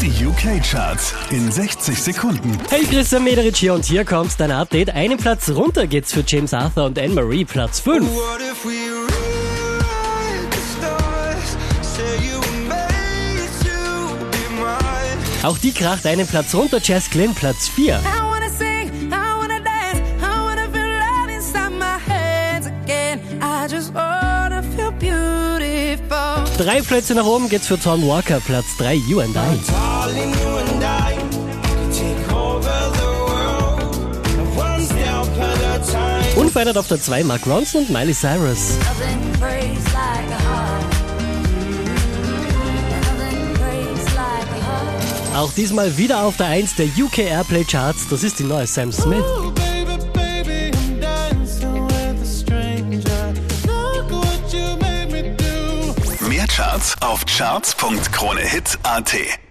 Die UK-Charts in 60 Sekunden. Hey, Christian Mederich hier und hier kommt dein Update. Einen Platz runter geht's für James Arthur und Anne-Marie, Platz 5. What if we rewrite the stars? Say you were made to be mine. Auch die kracht einen Platz runter, Jazz Glynn, Platz 4. I wanna sing, I wanna dance, I wanna feel love inside my hands again. I just wanna feel beautiful. Drei Plätze nach oben geht's für Tom Walker, Platz 3, You and I. Darling, you and I could take over the world. One step at a time. Unverändert auf der 2 Mark Ronson und Miley Cyrus. Auch diesmal wieder auf der 1 der UK Airplay Charts. Das ist die neue Sam Smith. Mehr Charts auf charts.kronehit.at.